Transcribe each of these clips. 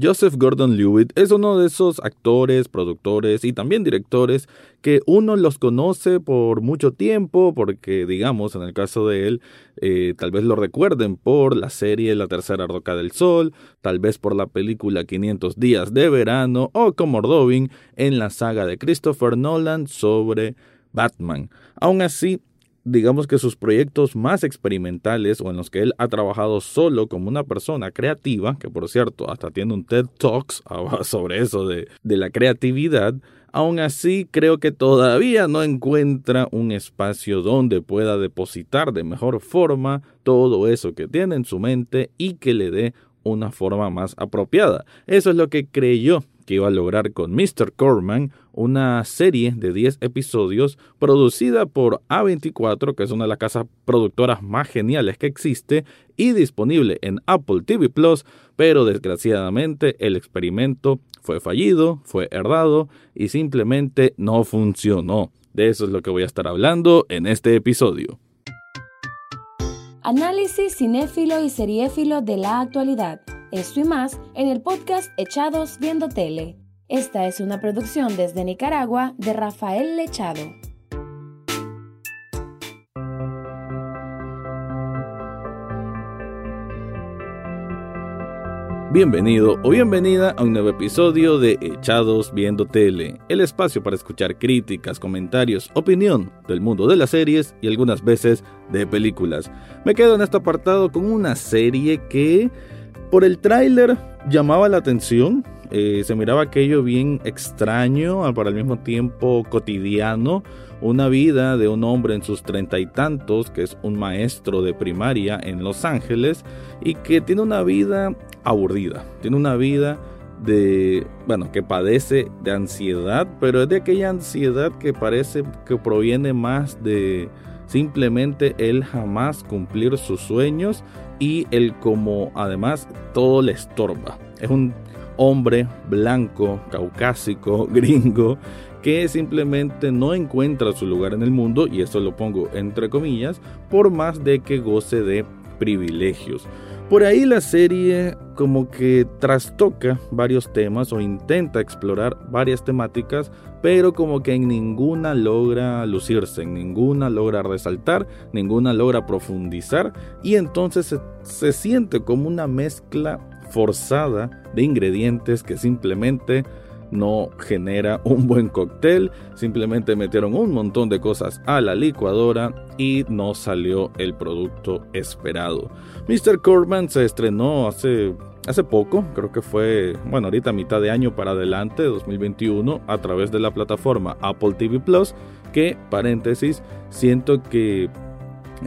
Joseph Gordon-Levitt es uno de esos actores, productores y también directores que uno los conoce por mucho tiempo, porque digamos, en el caso de él, eh, tal vez lo recuerden por la serie La Tercera Roca del Sol, tal vez por la película 500 días de verano o como Robin en la saga de Christopher Nolan sobre Batman. Aún así, digamos que sus proyectos más experimentales o en los que él ha trabajado solo como una persona creativa, que por cierto hasta tiene un TED Talks sobre eso de, de la creatividad, aún así creo que todavía no encuentra un espacio donde pueda depositar de mejor forma todo eso que tiene en su mente y que le dé una forma más apropiada. Eso es lo que creyó que iba a lograr con Mr. Corman, una serie de 10 episodios producida por A24, que es una de las casas productoras más geniales que existe, y disponible en Apple TV Plus, pero desgraciadamente el experimento fue fallido, fue herdado y simplemente no funcionó. De eso es lo que voy a estar hablando en este episodio. Análisis cinéfilo y seriéfilo de la actualidad. Esto y más en el podcast Echados Viendo Tele. Esta es una producción desde Nicaragua de Rafael Lechado. Bienvenido o bienvenida a un nuevo episodio de Echados Viendo Tele, el espacio para escuchar críticas, comentarios, opinión del mundo de las series y algunas veces de películas. Me quedo en este apartado con una serie que por el tráiler llamaba la atención, eh, se miraba aquello bien extraño, para al mismo tiempo cotidiano, una vida de un hombre en sus treinta y tantos, que es un maestro de primaria en Los Ángeles, y que tiene una vida aburrida, tiene una vida de, bueno, que padece de ansiedad, pero es de aquella ansiedad que parece que proviene más de simplemente él jamás cumplir sus sueños y él como además todo le estorba. Es un hombre blanco, caucásico, gringo, que simplemente no encuentra su lugar en el mundo, y eso lo pongo entre comillas, por más de que goce de privilegios. Por ahí la serie como que trastoca varios temas o intenta explorar varias temáticas, pero como que en ninguna logra lucirse, en ninguna logra resaltar, ninguna logra profundizar y entonces se, se siente como una mezcla forzada de ingredientes que simplemente no genera un buen cóctel, simplemente metieron un montón de cosas a la licuadora y no salió el producto esperado. Mr. Corman se estrenó hace hace poco, creo que fue, bueno, ahorita mitad de año para adelante, 2021, a través de la plataforma Apple TV Plus, que, paréntesis, siento que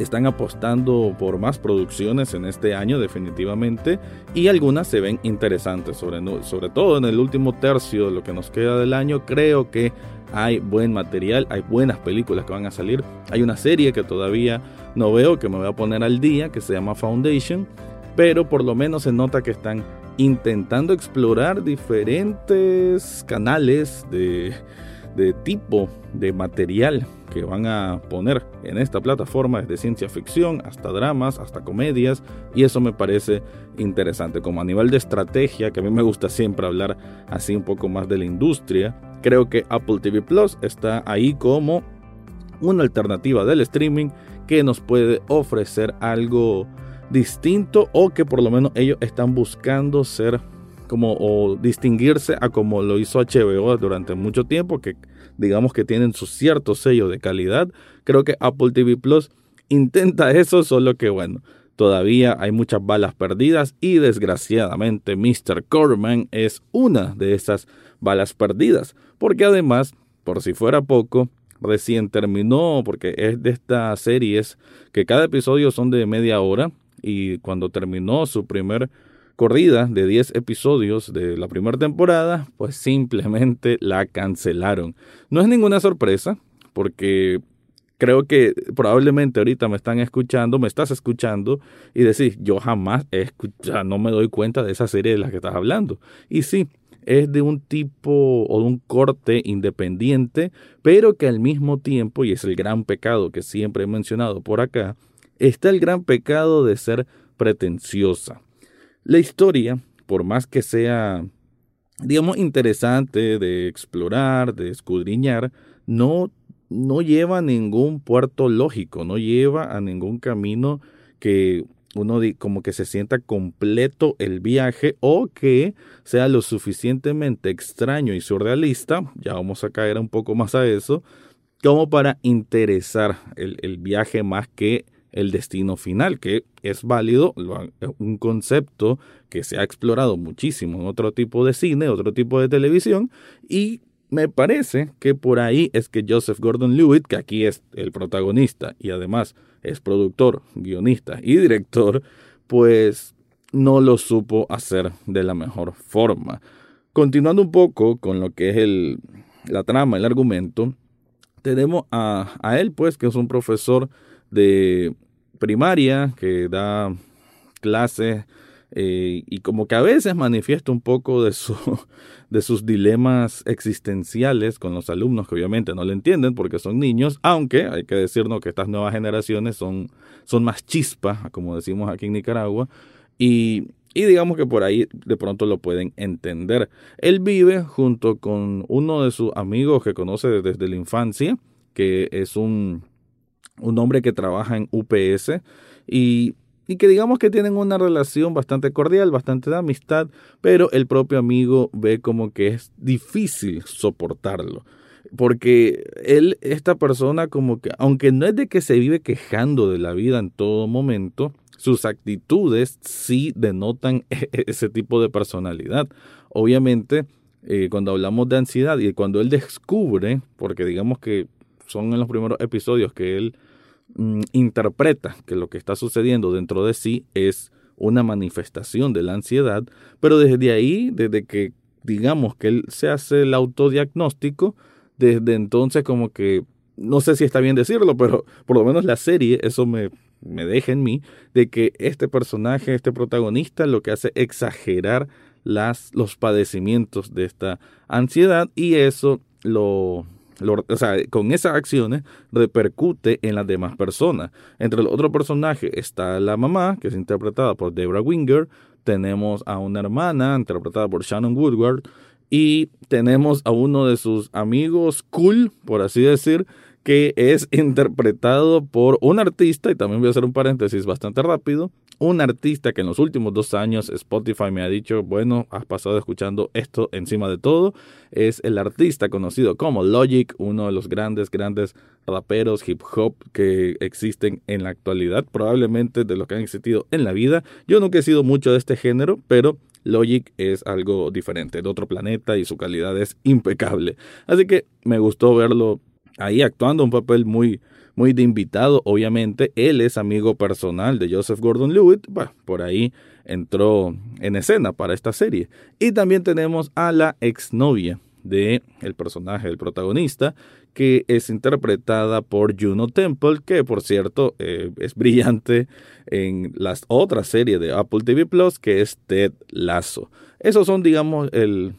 están apostando por más producciones en este año definitivamente y algunas se ven interesantes, sobre, todo en el último tercio de lo que nos queda del año, creo que hay buen material, hay buenas películas que van a salir, hay una serie que todavía no veo, que me voy a poner al día, que se llama Foundation, pero por lo menos se nota que están intentando explorar diferentes canales de, de tipo de material que van a poner en esta plataforma, desde ciencia ficción hasta dramas, hasta comedias, y eso me parece interesante. Como a nivel de estrategia, que a mí me gusta siempre hablar así un poco más de la industria, creo que Apple TV Plus está ahí como una alternativa del streaming que nos puede ofrecer algo distinto o que por lo menos ellos están buscando ser como o distinguirse a como lo hizo HBO durante mucho tiempo, que digamos que tienen su cierto sello de calidad. Creo que Apple TV Plus intenta eso, solo que bueno, todavía hay muchas balas perdidas y desgraciadamente Mr. Corman es una de esas balas perdidas, porque además, por si fuera poco, recién terminó, porque es de estas series que cada episodio son de media hora y cuando terminó su primer corrida de 10 episodios de la primera temporada, pues simplemente la cancelaron. No es ninguna sorpresa, porque creo que probablemente ahorita me están escuchando, me estás escuchando y decís, yo jamás he escuchado, no me doy cuenta de esa serie de la que estás hablando. Y sí, es de un tipo o de un corte independiente, pero que al mismo tiempo, y es el gran pecado que siempre he mencionado por acá, está el gran pecado de ser pretenciosa. La historia por más que sea, digamos, interesante de explorar, de escudriñar, no, no lleva a ningún puerto lógico, no lleva a ningún camino que uno como que se sienta completo el viaje o que sea lo suficientemente extraño y surrealista, ya vamos a caer un poco más a eso, como para interesar el, el viaje más que el destino final, que es válido, un concepto que se ha explorado muchísimo en otro tipo de cine, otro tipo de televisión, y me parece que por ahí es que Joseph Gordon-Levitt, que aquí es el protagonista y además es productor, guionista y director, pues no lo supo hacer de la mejor forma. Continuando un poco con lo que es el, la trama, el argumento, tenemos a, a él, pues, que es un profesor de primaria que da clases eh, y como que a veces manifiesta un poco de, de sus dilemas existenciales con los alumnos que obviamente no le entienden porque son niños, aunque hay que decirnos que estas nuevas generaciones son, son más chispas, como decimos aquí en Nicaragua, y, y digamos que por ahí de pronto lo pueden entender. Él vive junto con uno de sus amigos que conoce desde la infancia, que es un, un hombre que trabaja en UPS y y que digamos que tienen una relación bastante cordial, bastante de amistad, pero el propio amigo ve como que es difícil soportarlo. Porque él, esta persona como que, aunque no es de que se vive quejando de la vida en todo momento, sus actitudes sí denotan ese tipo de personalidad. Obviamente, eh, cuando hablamos de ansiedad y cuando él descubre, porque digamos que son en los primeros episodios que él Mm, interpreta que lo que está sucediendo dentro de sí es una manifestación de la ansiedad, pero desde ahí, desde que digamos que él se hace el autodiagnóstico, desde entonces como que, no sé si está bien decirlo, pero por lo menos la serie, eso me, me deja en mí, de que este personaje, este protagonista, lo que hace es exagerar las, los padecimientos de esta ansiedad y eso lo, o sea, con esas acciones repercute en las demás personas. Entre los otros personajes está la mamá, que es interpretada por Debra Winger, tenemos a una hermana interpretada por Shannon Woodward y tenemos a uno de sus amigos cool, por así decir, que es interpretado por un artista, y también voy a hacer un paréntesis bastante rápido, un artista que en los últimos dos años Spotify me ha dicho, bueno, has pasado escuchando esto encima de todo, es el artista conocido como Logic, uno de los grandes, grandes raperos hip hop que existen en la actualidad, probablemente de los que han existido en la vida. Yo nunca he sido mucho de este género, pero Logic es algo diferente, de otro planeta y su calidad es impecable. Así que me gustó verlo ahí actuando un papel muy muy de invitado, obviamente. Él es amigo personal de Joseph Gordon-Levitt. por ahí entró en escena para esta serie. Y también tenemos a la exnovia de el personaje del protagonista, que es interpretada por Juno Temple, que por cierto eh, es brillante en las otras series de Apple TV Plus, que es Ted Lasso. Esos son, digamos, el,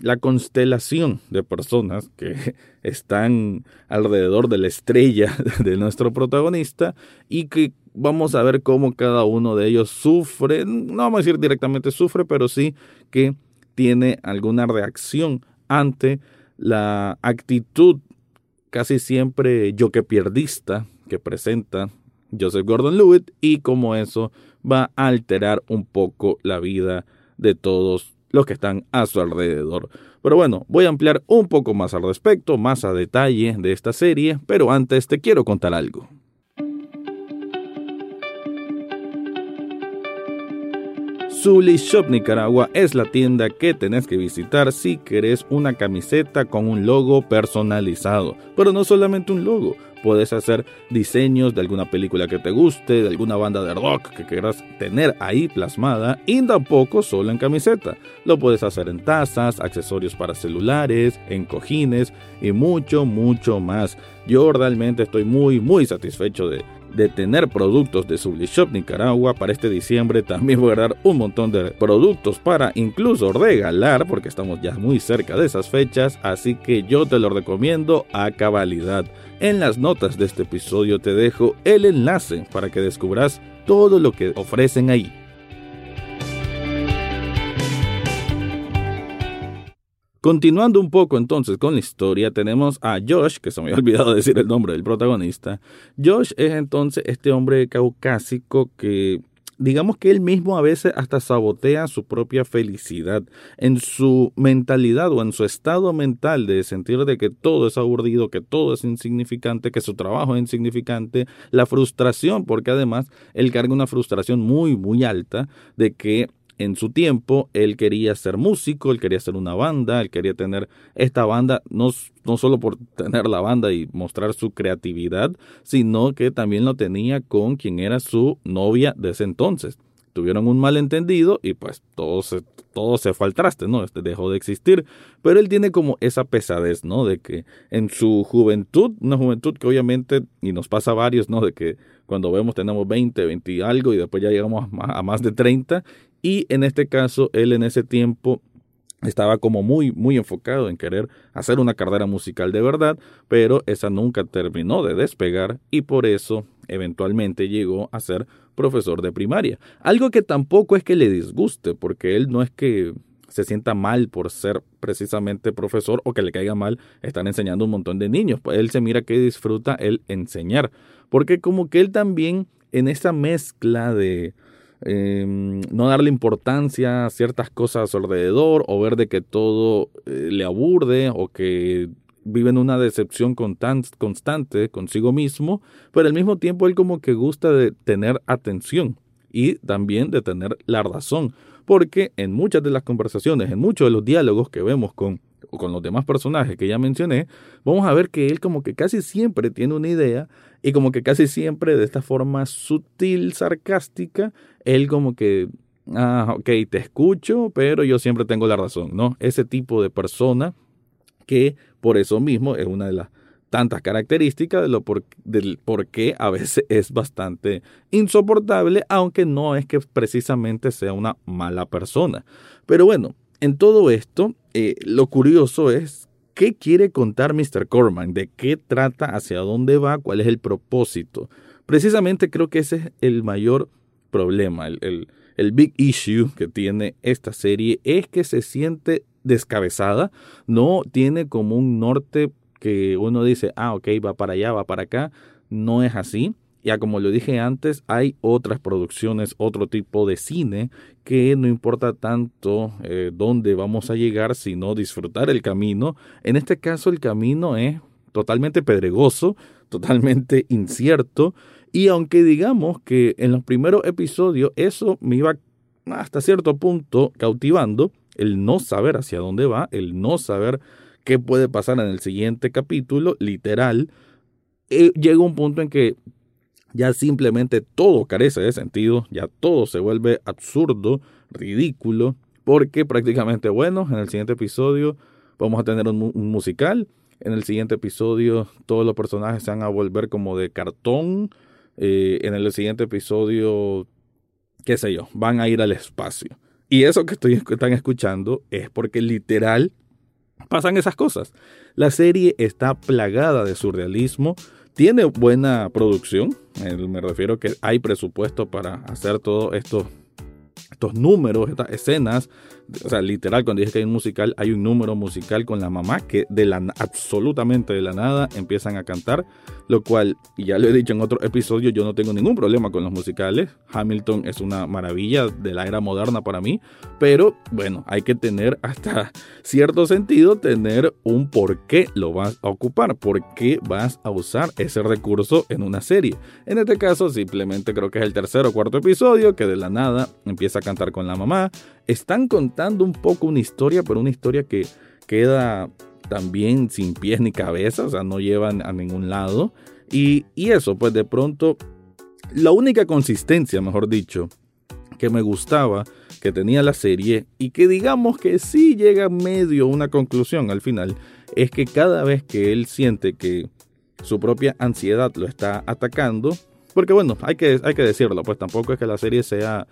la constelación de personas que están alrededor de la estrella de nuestro protagonista y que vamos a ver cómo cada uno de ellos sufre, no vamos a decir directamente sufre, pero sí que tiene alguna reacción ante la actitud casi siempre yo que pierdista que presenta Joseph Gordon-Levitt y cómo eso va a alterar un poco la vida de todos los que están a su alrededor. Pero bueno, voy a ampliar un poco más al respecto, más a detalle de esta serie, pero antes te quiero contar algo. Zully Shop Nicaragua es la tienda que tenés que visitar si querés una camiseta con un logo personalizado. Pero no solamente un logo, puedes hacer diseños de alguna película que te guste, de alguna banda de rock que quieras tener ahí plasmada y tampoco solo en camiseta. Lo puedes hacer en tazas, accesorios para celulares, en cojines y mucho, mucho más. Yo realmente estoy muy, muy satisfecho de de tener productos de Shop Nicaragua para este diciembre. También voy a dar un montón de productos para incluso regalar, porque estamos ya muy cerca de esas fechas, así que yo te lo recomiendo a cabalidad. En las notas de este episodio te dejo el enlace para que descubras todo lo que ofrecen ahí. Continuando un poco entonces con la historia, tenemos a Josh, que se me había olvidado decir el nombre del protagonista. Josh es entonces este hombre caucásico que digamos que él mismo a veces hasta sabotea su propia felicidad en su mentalidad o en su estado mental de sentir de que todo es aburrido, que todo es insignificante, que su trabajo es insignificante, la frustración, porque además él carga una frustración muy, muy alta de que en su tiempo él quería ser músico, él quería ser una banda, él quería tener esta banda, no, no solo por tener la banda y mostrar su creatividad, sino que también lo tenía con quien era su novia de ese entonces. Tuvieron un malentendido y pues todo se, todo se fue ¿no? Este dejó de existir. Pero él tiene como esa pesadez, ¿no? De que en su juventud, una juventud que obviamente, y nos pasa a varios, ¿no? De que cuando vemos tenemos 20, 20 y algo y después ya llegamos a más de 30 y en este caso, él en ese tiempo estaba como muy, muy enfocado en querer hacer una carrera musical de verdad, pero esa nunca terminó de despegar y por eso eventualmente llegó a ser profesor de primaria. Algo que tampoco es que le disguste, porque él no es que se sienta mal por ser precisamente profesor o que le caiga mal estar enseñando un montón de niños. Pues él se mira que disfruta el enseñar, porque como que él también en esa mezcla de Em, no darle importancia a ciertas cosas alrededor o ver de que todo eh, le aburde o que vive en una decepción constante consigo mismo, pero al mismo tiempo él como que gusta de tener atención y también de tener la razón, porque en muchas de las conversaciones, en muchos de los diálogos que vemos con con los demás personajes que ya mencioné, vamos a ver que él como que casi siempre tiene una idea y como que casi siempre de esta forma sutil, sarcástica, él como que, ah, ok, te escucho, pero yo siempre tengo la razón, ¿no? Ese tipo de persona que por eso mismo es una de las tantas características de lo por, del por qué a veces es bastante insoportable, aunque no es que precisamente sea una mala persona. Pero bueno, en todo esto, eh, lo curioso es qué quiere contar Mr. Corman, de qué trata, hacia dónde va, cuál es el propósito. Precisamente creo que ese es el mayor problema, el, el big issue que tiene esta serie es que se siente descabezada, no tiene como un norte que uno dice, ah, ok, va para allá, va para acá, no es así. Ya como lo dije antes, hay otras producciones, otro tipo de cine que no importa tanto eh, dónde vamos a llegar, sino disfrutar el camino. En este caso el camino es totalmente pedregoso, totalmente incierto. Y aunque digamos que en los primeros episodios eso me iba hasta cierto punto cautivando, el no saber hacia dónde va, el no saber qué puede pasar en el siguiente capítulo, literal, eh, llega un punto en que ya simplemente todo carece de sentido, ya todo se vuelve absurdo, ridículo, porque prácticamente, bueno, en el siguiente episodio vamos a tener un, musical, en el siguiente episodio todos los personajes se van a volver como de cartón, eh, en el siguiente episodio, qué sé yo, van a ir al espacio. Y eso que estoy, están escuchando es porque literal pasan esas cosas. La serie está plagada de surrealismo, tiene buena producción, me refiero que hay presupuesto para hacer todo esto estos números, estas escenas. O sea, literal, cuando dije que hay un musical, hay un número musical con la mamá que de la absolutamente de la nada empiezan a cantar, lo cual, ya lo he dicho en otro episodio, yo no tengo ningún problema con los musicales. Hamilton es una maravilla de la era moderna para mí, pero bueno, hay que tener hasta cierto sentido, tener un por qué lo vas a ocupar, por qué vas a usar ese recurso en una serie. En este caso, simplemente creo que es el tercer o cuarto episodio que de la nada empieza a cantar con la mamá. Están contando un poco una historia, pero una historia que queda también sin pies ni cabeza, o sea, no llevan a ningún lado. Y, y eso, pues de pronto, la única consistencia, mejor dicho, que me gustaba, que tenía la serie, y que digamos que sí llega medio a una conclusión al final, es que cada vez que él siente que su propia ansiedad lo está atacando, porque bueno, hay que, hay que decirlo, pues tampoco es que la serie sea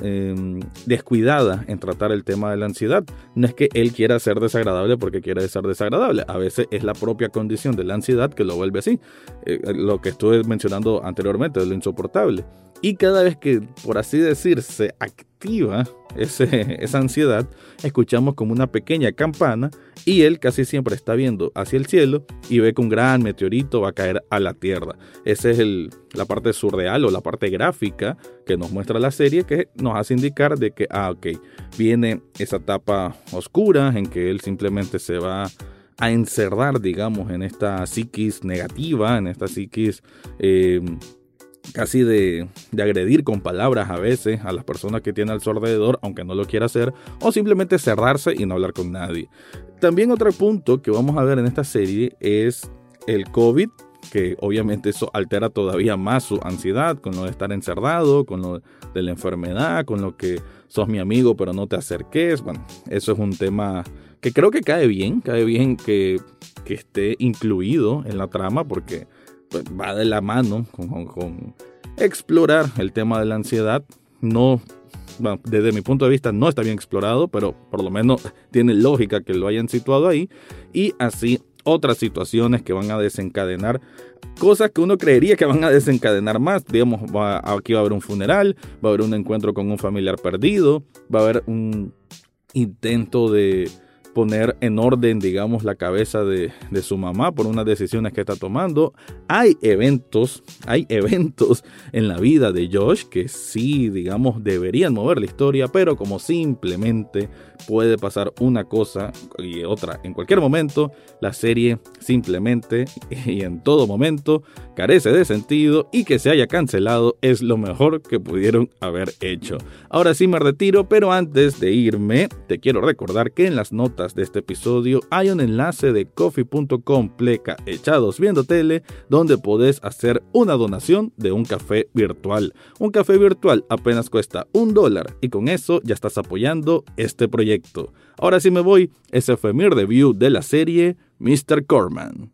Em, descuidada en tratar el tema de la ansiedad. No es que él quiera ser desagradable porque quiere ser desagradable. A veces es la propia condición de la ansiedad que lo vuelve así. Eh, lo que estuve mencionando anteriormente, de lo insoportable. Y cada vez que, por así decir, se activa esa ansiedad, escuchamos como una pequeña campana y él casi siempre está viendo hacia el cielo y ve que un gran meteorito va a caer a la Tierra. Esa es la parte surreal o la parte gráfica que nos muestra la serie que nos hace indicar de que, ah, ok, viene esa etapa oscura en que él simplemente se va a encerrar, digamos, en esta psiquis negativa, en esta psiquis... Eh, casi de, agredir con palabras a veces a las personas que tiene al su alrededor, aunque no lo quiera hacer, o simplemente cerrarse y no hablar con nadie. También otro punto que vamos a ver en esta serie es el COVID, que obviamente eso altera todavía más su ansiedad con lo de estar encerrado, con lo de la enfermedad, con lo que sos mi amigo pero no te acerques. Bueno, eso es un tema que creo que cae bien, cae bien que, que esté incluido en la trama porque va de la mano con, explorar el tema de la ansiedad. No, desde mi punto de vista no está bien explorado, pero por lo menos tiene lógica que lo hayan situado ahí. Y así otras situaciones que van a desencadenar cosas que uno creería que van a desencadenar más. Digamos, aquí va a haber un funeral, va a haber un encuentro con un familiar perdido, va a haber un intento de poner en orden, digamos, la cabeza de, su mamá por unas decisiones que está tomando. Hay eventos, hay eventos en la vida de Josh que sí, digamos, deberían mover la historia, pero como simplemente puede pasar una cosa y otra en cualquier momento, la serie simplemente y en todo momento carece de sentido y que se haya cancelado es lo mejor que pudieron haber hecho. Ahora sí me retiro, pero antes de irme, te quiero recordar que en las notas de este episodio hay un enlace de coffee.com pleca echados viendo tele donde podés hacer una donación de un café virtual. Un café virtual apenas cuesta un dólar y con eso ya estás apoyando este proyecto Ahora sí me voy, ese fue mi review de la serie Mr. Corman.